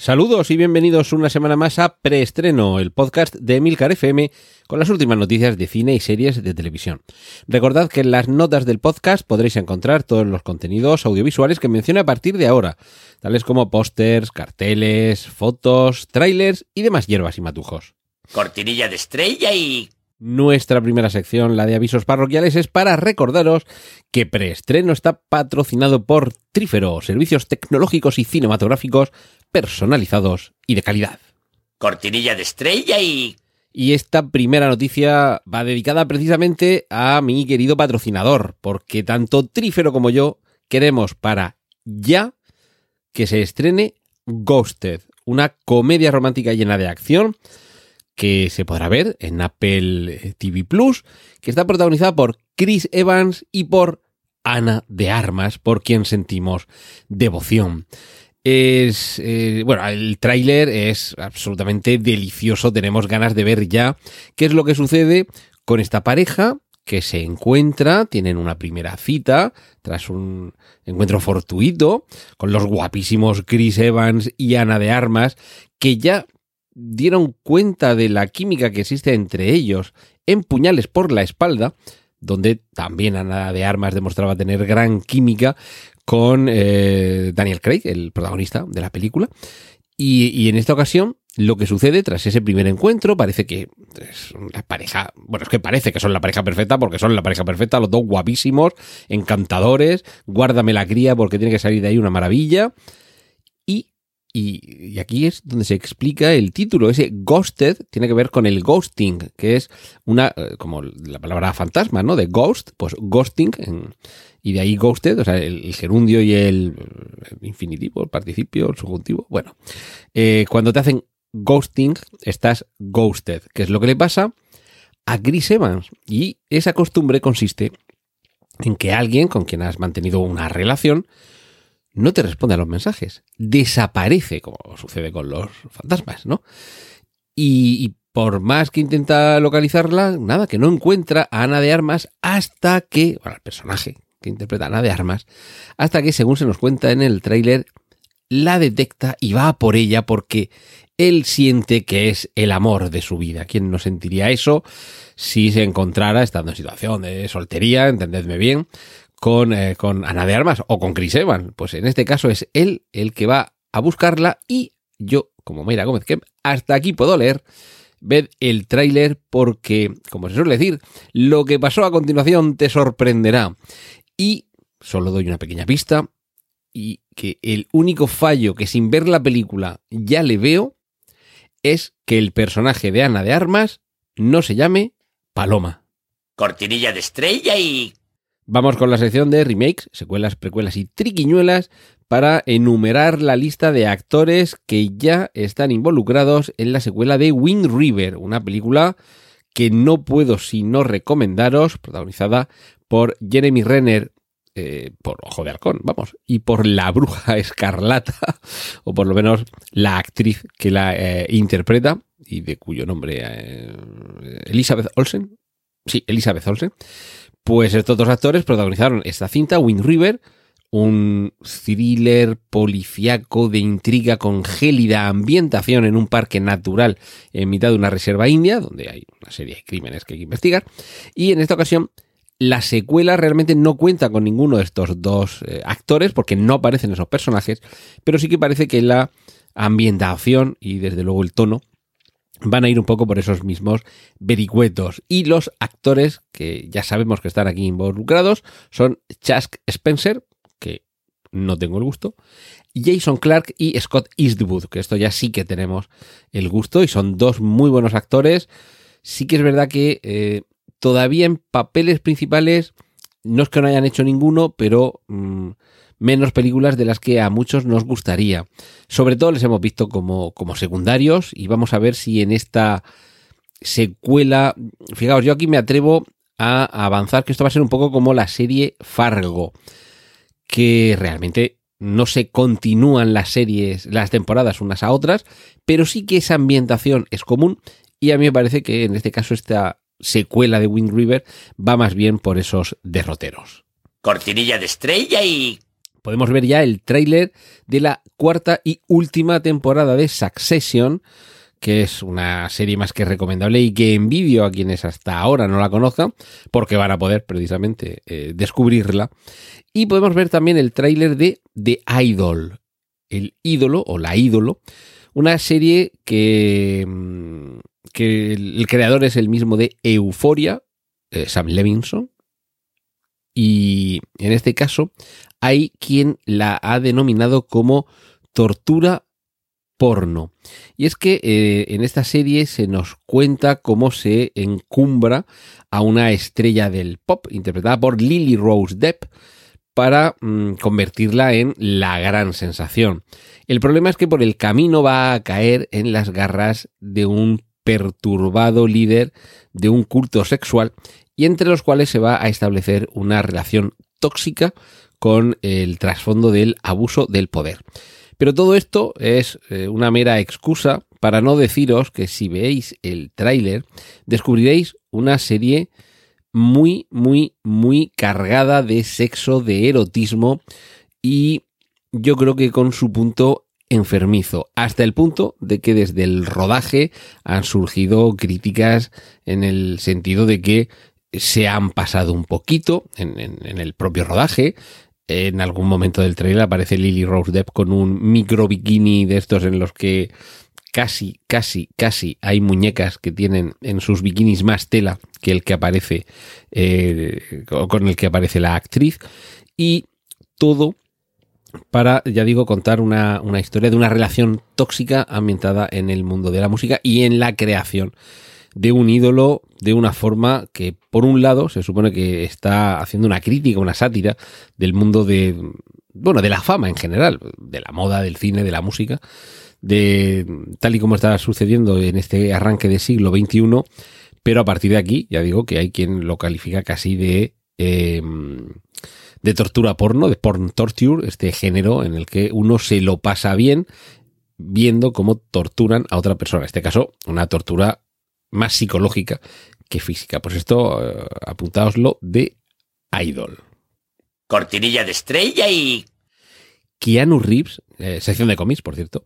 Saludos y bienvenidos una semana más a Preestreno, el podcast de Emilcar FM con las últimas noticias de cine y series de televisión. Recordad que en las notas del podcast podréis encontrar todos los contenidos audiovisuales que menciono a partir de ahora, tales como pósters, carteles, fotos, trailers y demás hierbas y matujos. Cortinilla de estrella y... Nuestra primera sección, la de avisos parroquiales, es para recordaros que Preestreno está patrocinado por Trífero, servicios tecnológicos y cinematográficos personalizados y de calidad. Cortinilla de estrella y... Y esta primera noticia va dedicada precisamente a mi querido patrocinador, porque tanto Trífero como yo queremos para ya que se estrene Ghosted, una comedia romántica llena de acción que se podrá ver en Apple TV Plus, que está protagonizada por Chris Evans y por Ana de Armas, por quien sentimos devoción. Es eh, bueno, el tráiler es absolutamente delicioso. Tenemos ganas de ver ya qué es lo que sucede con esta pareja que se encuentra, tienen una primera cita tras un encuentro fortuito con los guapísimos Chris Evans y Ana de Armas, que ya dieron cuenta de la química que existe entre ellos en puñales por la espalda, donde también Ana de Armas demostraba tener gran química con eh, Daniel Craig, el protagonista de la película. Y, y, en esta ocasión, lo que sucede tras ese primer encuentro, parece que es una pareja, bueno, es que parece que son la pareja perfecta, porque son la pareja perfecta, los dos guapísimos, encantadores, guárdame la cría porque tiene que salir de ahí una maravilla. Y, aquí es donde se explica el título. Ese ghosted tiene que ver con el ghosting, que es una, eh, como la palabra fantasma, ¿no? De ghost, pues ghosting, y de ahí ghosted, o sea, el, gerundio y el, infinitivo, el participio, el subjuntivo. Bueno, eh, cuando te hacen ghosting, estás ghosted, que es lo que le pasa a Chris Evans. Y esa costumbre consiste en que alguien con quien has mantenido una relación no te responde a los mensajes, desaparece, como sucede con los fantasmas, ¿no? Y, por más que intenta localizarla, nada, que no encuentra a Ana de Armas hasta que, bueno, el personaje que interpreta a Ana de Armas, hasta que, según se nos cuenta en el tráiler, la detecta y va por ella porque él siente que es el amor de su vida. ¿Quién no sentiría eso si se encontrara estando en situación de soltería, entendedme bien, con, eh, con Ana de Armas o con Chris Evans. Pues en este caso es él el que va a buscarla y yo, como Mayra Gómez, que hasta aquí puedo leer, ved el tráiler porque, como se suele decir, lo que pasó a continuación te sorprenderá. Y solo doy una pequeña pista y que el único fallo que sin ver la película ya le veo es que el personaje de Ana de Armas no se llame Paloma. Cortinilla de estrella y Vamos con la sección de remakes, secuelas, precuelas y triquiñuelas para enumerar la lista de actores que ya están involucrados en la secuela de Wind River, una película que no puedo sino recomendaros, protagonizada por Jeremy Renner, eh, por Ojo de Halcón, vamos, y por la bruja escarlata, o por lo menos la actriz que la eh, interpreta, y de cuyo nombre, eh, Elizabeth Olsen, sí, Elizabeth Olsen, pues estos dos actores protagonizaron esta cinta, Wind River, un thriller policiaco de intriga con gélida ambientación en un parque natural en mitad de una reserva india, donde hay una serie de crímenes que hay que investigar. Y en esta ocasión, la secuela realmente no cuenta con ninguno de estos dos eh, actores, porque no aparecen esos personajes, pero sí que parece que la ambientación y desde luego el tono van a ir un poco por esos mismos vericuetos. Y los actores que ya sabemos que están aquí involucrados son Chuck Spencer, que no tengo el gusto, Jason Clark y Scott Eastwood, que esto ya sí que tenemos el gusto y son dos muy buenos actores. Sí que es verdad que eh, todavía en papeles principales no es que no hayan hecho ninguno, pero... Mm, menos películas de las que a muchos nos gustaría. Sobre todo les hemos visto como, como secundarios y vamos a ver si en esta secuela, fijaos, yo aquí me atrevo a avanzar que esto va a ser un poco como la serie Fargo, que realmente no se continúan las series, las temporadas unas a otras, pero sí que esa ambientación es común y a mí me parece que en este caso esta secuela de Wind River va más bien por esos derroteros. Cortinilla de estrella y... Podemos ver ya el tráiler de la cuarta y última temporada de Succession, que es una serie más que recomendable y que envidio a quienes hasta ahora no la conozcan, porque van a poder precisamente eh, descubrirla. Y podemos ver también el tráiler de The Idol, el ídolo o la ídolo, una serie que, mm, que el creador es el mismo de Euforia, eh, Sam Levinson, y en este caso hay quien la ha denominado como tortura porno. Y es que eh, en esta serie se nos cuenta cómo se encumbra a una estrella del pop, interpretada por Lily Rose Depp, para mm, convertirla en la gran sensación. El problema es que por el camino va a caer en las garras de un perturbado líder de un culto sexual y entre los cuales se va a establecer una relación tóxica con el trasfondo del abuso del poder. Pero todo esto es eh, una mera excusa para no deciros que si veis el tráiler descubriréis una serie muy, muy, muy cargada de sexo, de erotismo y yo creo que con su punto enfermizo, hasta el punto de que desde el rodaje han surgido críticas en el sentido de que se han pasado un poquito en, el propio rodaje, en algún momento del trailer aparece Lily Rose Depp con un micro bikini de estos en los que casi, casi, casi hay muñecas que tienen en sus bikinis más tela que el que aparece, eh, con el que aparece la actriz. Y todo para, ya digo, contar una, una historia de una relación tóxica ambientada en el mundo de la música y en la creación de un ídolo de una forma que, por un lado, se supone que está haciendo una crítica, una sátira del mundo de, bueno, de la fama en general, de la moda, del cine, de la música, de tal y como está sucediendo en este arranque de siglo XXI, pero a partir de aquí, ya digo que hay quien lo califica casi de... Em, de tortura porno, de porn torture, este género en el que uno se lo pasa bien viendo cómo torturan a otra persona. En este caso, una tortura más psicológica que física. Pues esto, eh, apuntaoslo de Idol. Cortinilla de estrella y... Keanu Reeves, eh, sección de cómics, por cierto.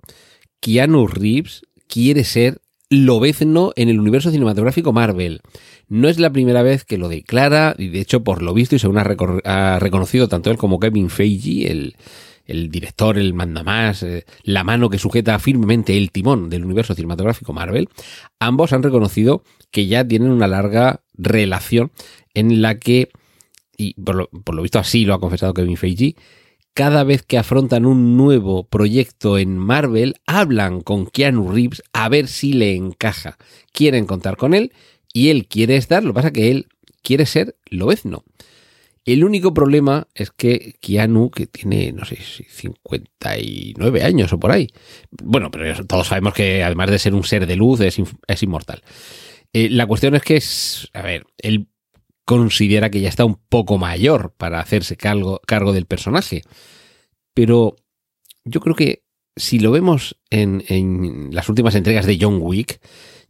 Keanu Reeves quiere ser Lobezno en el universo cinematográfico Marvel. No es la primera vez que lo declara, y de hecho, por lo visto, y según ha, reconocido tanto él como Kevin Feige, el, el director, el mandamás, eh, la mano que sujeta firmemente el timón del universo cinematográfico Marvel, ambos han reconocido que ya tienen una larga relación en la que, y por lo, visto así lo ha confesado Kevin Feige, cada vez que afrontan un nuevo proyecto en Marvel, hablan con Keanu Reeves a ver si le encaja. Quieren contar con él y él quiere estar, lo que pasa que él quiere ser Lobezno. El único problema es que Keanu, que tiene, no sé, 59 años o por ahí, bueno, pero todos sabemos que además de ser un ser de luz, es, inmortal. Eh, la cuestión es que, es, a ver, él considera que ya está un poco mayor para hacerse cargo, del personaje. Pero yo creo que si lo vemos en, las últimas entregas de John Wick,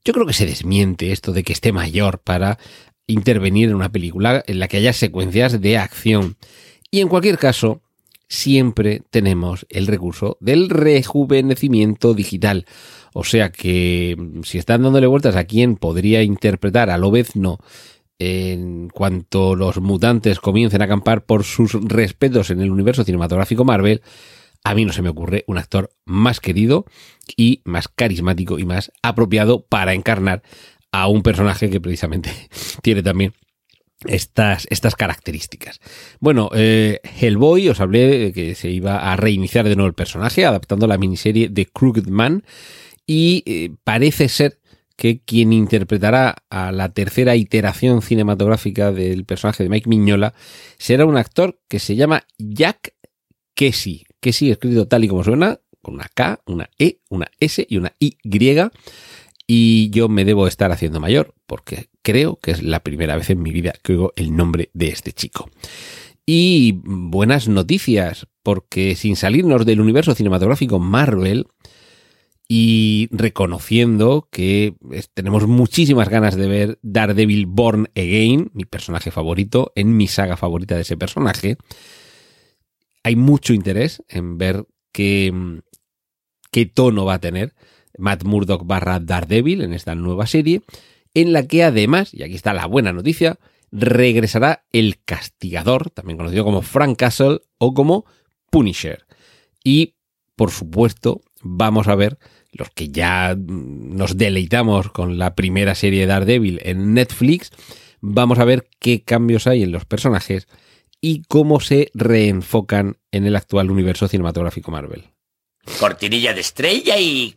yo creo que se desmiente esto de que esté mayor para intervenir en una película en la que haya secuencias de acción. Y en cualquier caso, siempre tenemos el recurso del rejuvenecimiento digital. O sea que mm, si están dándole vueltas a quién podría interpretar a Lobezno en cuanto los mutantes comiencen a acampar por sus respetos en el universo cinematográfico Marvel, a mí no se me ocurre un actor más querido y más carismático y más apropiado para encarnar a un personaje que precisamente tiene también estas, estas características. Bueno, eh, Hellboy, os hablé que se iba a reiniciar de nuevo el personaje, adaptando la miniserie de Crooked Man, y eh, parece ser que quien interpretará a la tercera iteración cinematográfica del personaje de Mike Miñola será un actor que se llama Jack Kesey. Kesey escrito tal y como suena, con una K, una E, una S y una Y y yo me debo estar haciendo mayor, porque creo que es la primera vez en mi vida que oigo el nombre de este chico. Y buenas noticias, porque sin salirnos del universo cinematográfico Marvel, y reconociendo que tenemos muchísimas ganas de ver Daredevil Born Again, mi personaje favorito, en mi saga favorita de ese personaje, hay mucho interés en ver qué, qué tono va a tener Matt Murdock barra Daredevil en esta nueva serie, en la que además, y aquí está la buena noticia, regresará el castigador, también conocido como Frank Castle o como Punisher. Y, por supuesto, vamos a ver los que ya nos deleitamos con la primera serie de Daredevil en Netflix, vamos a ver qué cambios hay en los personajes y cómo se reenfocan en el actual universo cinematográfico Marvel. Cortinilla de estrella y...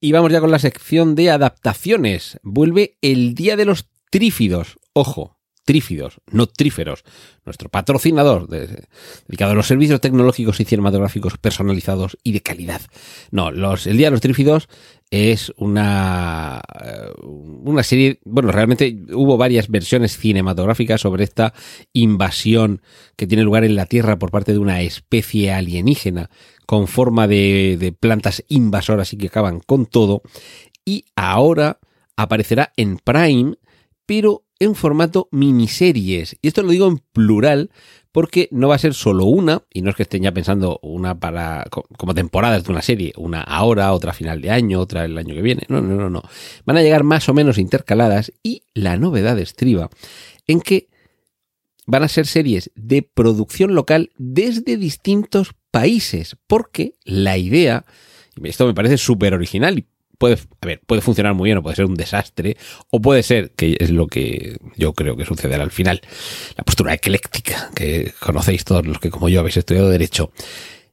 Y vamos ya con la sección de adaptaciones. Vuelve el Día de los Trífidos. Ojo, Trífidos, no Tríferos, nuestro patrocinador dedicado a los servicios tecnológicos y cinematográficos personalizados y de calidad. No, el Día de los Trífidos es una, eh, una serie, bueno, realmente hubo varias versiones cinematográficas sobre esta invasión que tiene lugar en la Tierra por parte de una especie alienígena con forma de, de plantas invasoras y que acaban con todo. Y ahora aparecerá en Prime, pero en formato miniseries. Y esto lo digo en plural porque no va a ser solo una, y no es que estén ya pensando una para como temporadas de una serie, una ahora, otra a final de año, otra el año que viene. No, no, no, no. Van a llegar más o menos intercaladas y la novedad estriba en que van a ser series de producción local desde distintos países, porque la idea, y esto me parece súper original y puede, a ver, puede funcionar muy bien o puede ser un desastre, o puede ser, que es lo que yo creo que sucederá al final, la postura ecléctica que conocéis todos los que como yo habéis estudiado derecho,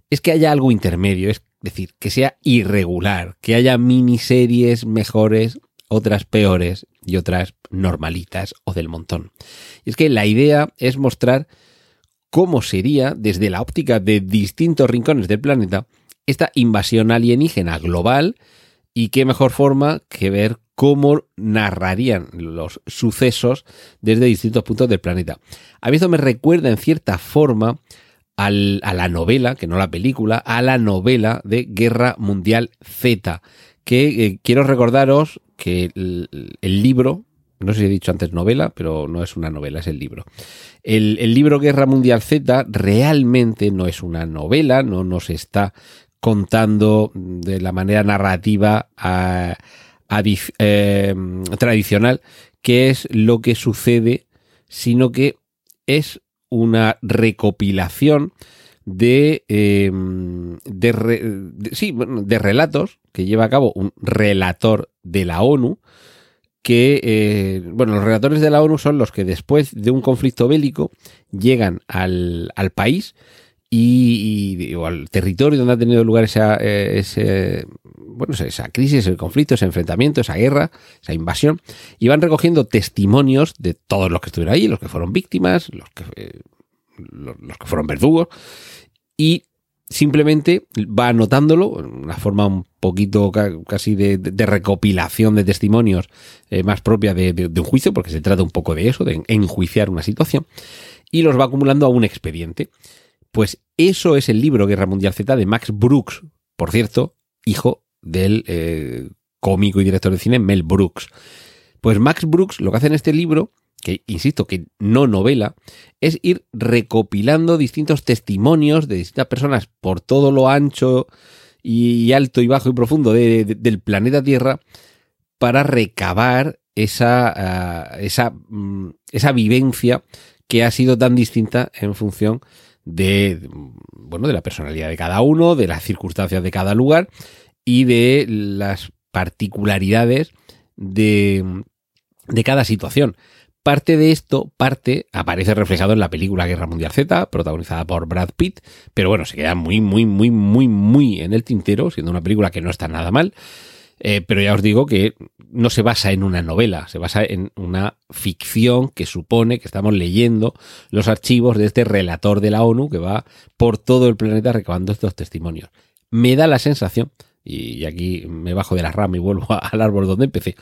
es que haya algo intermedio, es decir, que sea irregular, que haya miniseries mejores, otras peores y otras normalitas o del montón. Y es que la idea es mostrar cómo sería, desde la óptica de distintos rincones del planeta, esta invasión alienígena global, y qué mejor forma que ver cómo narrarían los sucesos desde distintos puntos del planeta. A mí esto me recuerda en cierta forma a la novela, que no la película, a la novela de Guerra Mundial Z, que eh, quiero recordaros que el, libro, no sé si he dicho antes novela, pero no es una novela, es el libro. El, el libro Guerra Mundial Z realmente no es una novela, no nos está contando de la manera narrativa eh, tradicional qué es lo que sucede, sino que es una recopilación de, em, de, sí, de relatos que lleva a cabo un relator de la ONU, que, eh, bueno, los relatores de la ONU son los que después de un conflicto bélico llegan al, al país y, al territorio donde ha tenido lugar esa, eh, ese, bueno, esa crisis, ese conflicto, ese enfrentamiento, esa guerra, esa invasión, y van recogiendo testimonios de todos los que estuvieron ahí, los que fueron víctimas, los que, eh, los, que fueron verdugos, y simplemente va anotándolo, una forma un poquito casi de, recopilación de testimonios eh, más propia de, de, un juicio, porque se trata un poco de eso, de enjuiciar una situación, y los va acumulando a un expediente. Pues eso es el libro Guerra Mundial Z de Max Brooks, por cierto, hijo del eh, cómico y director de cine Mel Brooks. Pues Max Brooks lo que hace en este libro, que insisto que no novela, es ir recopilando distintos testimonios de distintas personas por todo lo ancho y alto y bajo y profundo del planeta Tierra para recabar esa, ah, esa, mm, esa vivencia que ha sido tan distinta en función de, bueno, de la personalidad de cada uno, de las circunstancias de cada lugar y de las particularidades de, de cada situación. Parte de esto, parte, aparece reflejado en la película Guerra Mundial Z, protagonizada por Brad Pitt, pero bueno, se queda muy, muy, muy, muy, muy en el tintero, siendo una película que no está nada mal. Eh, pero ya os digo que no se basa en una novela, se basa en una ficción que supone que estamos leyendo los archivos de este relator de la ONU que va por todo el planeta recabando estos testimonios. Me da la sensación y aquí me bajo de la rama y vuelvo al árbol donde empecé,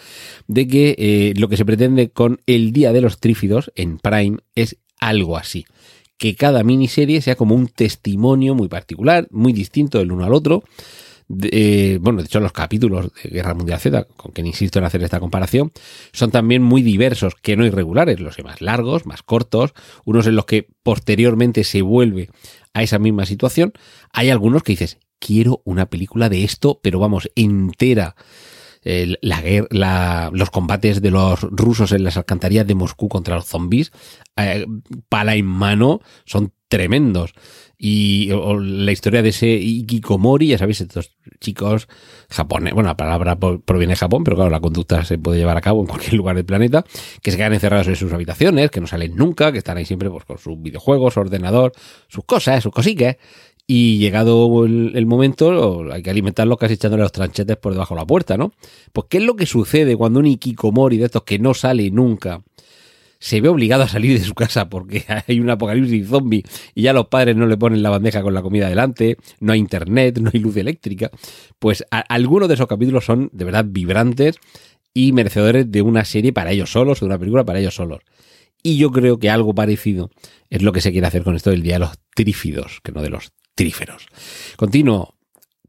de que eh, lo que se pretende con el Día de los Trífidos en Prime es algo así. Que cada miniserie sea como un testimonio muy particular, muy distinto del uno al otro. Eh, bueno, de hecho los capítulos de Guerra Mundial Z, con quien insisto en hacer esta comparación, son también muy diversos, que no irregulares, los más largos, más cortos, unos en los que posteriormente se vuelve a esa misma situación. Hay algunos que dices, quiero una película de esto, pero vamos, entera. la, la, los combates de los rusos en las alcantarillas de Moscú contra los zombies, eh, pala en mano, son tremendos. Y la historia de ese Ikikomori, ya sabéis, estos chicos japoneses, bueno, la palabra proviene de Japón, pero claro, la conducta se puede llevar a cabo en cualquier lugar del planeta, que se quedan encerrados en sus habitaciones, que no salen nunca, que están ahí siempre pues, con sus videojuegos, su ordenador, sus cosas, sus cosiques, y llegado el, momento, hay que alimentarlos casi echándole los tranchetes por debajo de la puerta, ¿no? Pues, ¿qué es lo que sucede cuando un Ikikomori de estos que no sale nunca se ve obligado a salir de su casa porque hay un apocalipsis zombie y ya los padres no le ponen la bandeja con la comida delante, no hay internet, no hay luz eléctrica? Pues algunos de esos capítulos son de verdad vibrantes y merecedores de una serie para ellos solos, de una película para ellos solos. Y yo creo que algo parecido es lo que se quiere hacer con esto del Día de los Trífidos, que no de los tríferos. Continuo.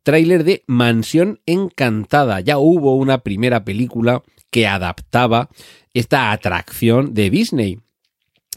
Tráiler de Mansión Encantada. Ya hubo una primera película que adaptaba esta atracción de Disney.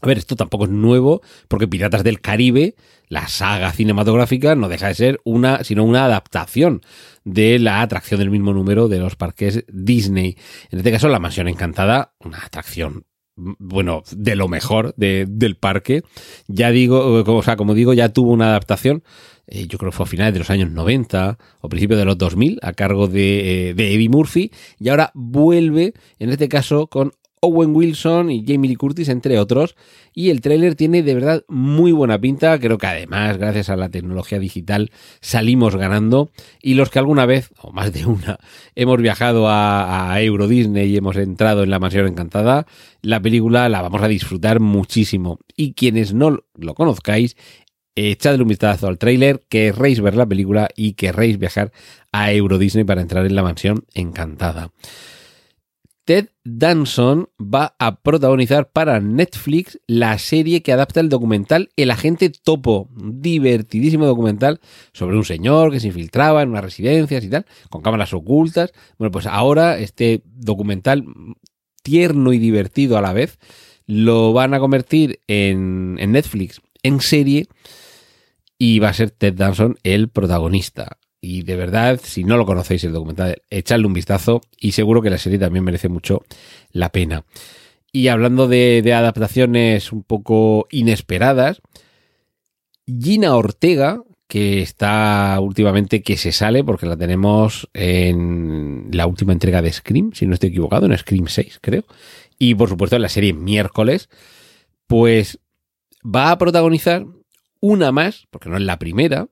A ver, esto tampoco es nuevo, porque Piratas del Caribe, la saga cinematográfica, no deja de ser una, sino una adaptación de la atracción del mismo número de los parques Disney. En este caso, la Mansión Encantada, una atracción bueno, de lo mejor del parque. Ya digo, o sea, como digo, ya tuvo una adaptación, eh, yo creo que fue a finales de los años 90 o principios de los 2000, a cargo de, eh, de Eddie Murphy, y ahora vuelve, en este caso, con Owen Wilson y Jamie Lee Curtis, entre otros. Y el tráiler tiene de verdad muy buena pinta. Creo que además, gracias a la tecnología digital, salimos ganando. Y los que alguna vez, o más de una, hemos viajado a, Euro Disney y hemos entrado en la mansión encantada, la película la vamos a disfrutar muchísimo. Y quienes no lo conozcáis, echadle un vistazo al tráiler, querréis ver la película y querréis viajar a Euro Disney para entrar en la mansión encantada. Ted Danson va a protagonizar para Netflix la serie que adapta el documental El agente topo, divertidísimo documental sobre un señor que se infiltraba en unas residencias y tal, con cámaras ocultas. Bueno, pues ahora este documental tierno y divertido a la vez lo van a convertir en, en Netflix en serie y va a ser Ted Danson el protagonista. Y de verdad, si no lo conocéis el documental, echadle un vistazo y seguro que la serie también merece mucho la pena. Y hablando de, adaptaciones un poco inesperadas, Gina Ortega, que está últimamente que se sale porque la tenemos en la última entrega de Scream, si no estoy equivocado, en Scream 6 creo, y por supuesto en la serie miércoles, pues va a protagonizar una más, porque no es la primera,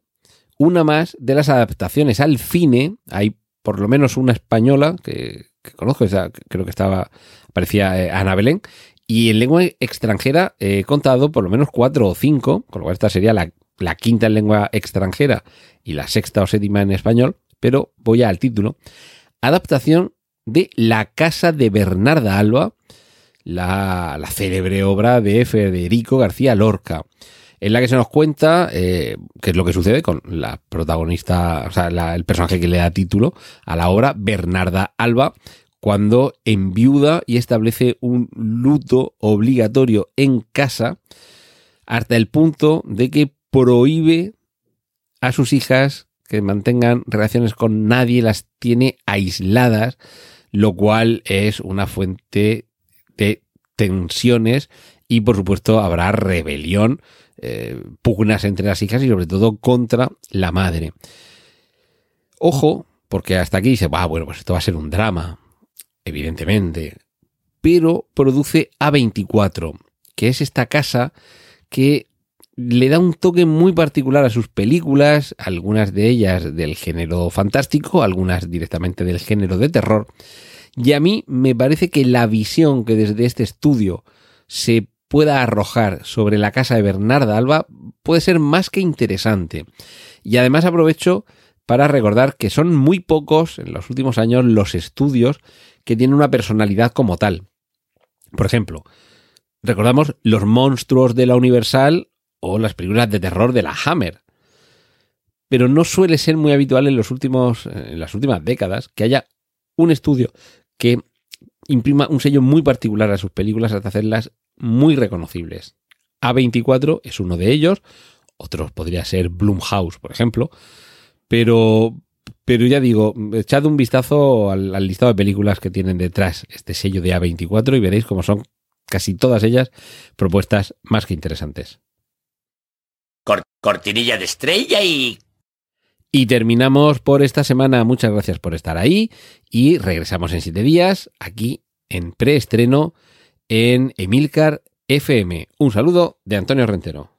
una más de las adaptaciones al cine. Hay por lo menos una española que, conozco, creo que estaba, aparecía eh, Ana Belén. Y en lengua extranjera he contado por lo menos cuatro o cinco, con lo cual esta sería la, la quinta en lengua extranjera y la sexta o séptima en español, pero voy al título. Adaptación de La Casa de Bernarda Alba, la, la célebre obra de Federico García Lorca en la que se nos cuenta eh, qué es lo que sucede con la protagonista, o sea, el personaje que le da título a la obra, Bernarda Alba, cuando enviuda y establece un luto obligatorio en casa hasta el punto de que prohíbe a sus hijas que mantengan relaciones con nadie, las tiene aisladas, lo cual es una fuente de tensiones y por supuesto habrá rebelión eh, pugnas entre las hijas y sobre todo contra la madre. Ojo, porque hasta aquí dice, bueno, pues esto va a ser un drama, evidentemente, pero produce A24, que es esta casa que le da un toque muy particular a sus películas, algunas de ellas del género fantástico, algunas directamente del género de terror. Y a mí me parece que la visión que desde este estudio se pueda arrojar sobre la casa de Bernarda Alba puede ser más que interesante. Y además aprovecho para recordar que son muy pocos en los últimos años los estudios que tienen una personalidad como tal. Por ejemplo, recordamos los monstruos de la Universal o las películas de terror de la Hammer. Pero no suele ser muy habitual en, los últimos, en las últimas décadas que haya un estudio que imprima un sello muy particular a sus películas hasta hacerlas muy reconocibles. A24 es uno de ellos, otros podría ser Blumhouse, por ejemplo, pero, pero ya digo, echad un vistazo al, al, listado de películas que tienen detrás este sello de A24 y veréis cómo son casi todas ellas propuestas más que interesantes. Cort cortinilla de estrella y... Y terminamos por esta semana. Muchas gracias por estar ahí y regresamos en siete días aquí en preestreno en Emilcar FM. Un saludo de Antonio Rentero.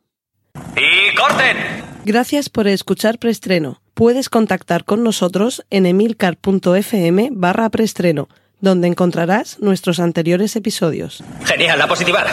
¡Y corten! Gracias por escuchar preestreno. Puedes contactar con nosotros en emilcar.fm barra preestreno, donde encontrarás nuestros anteriores episodios. Genial, la positiva.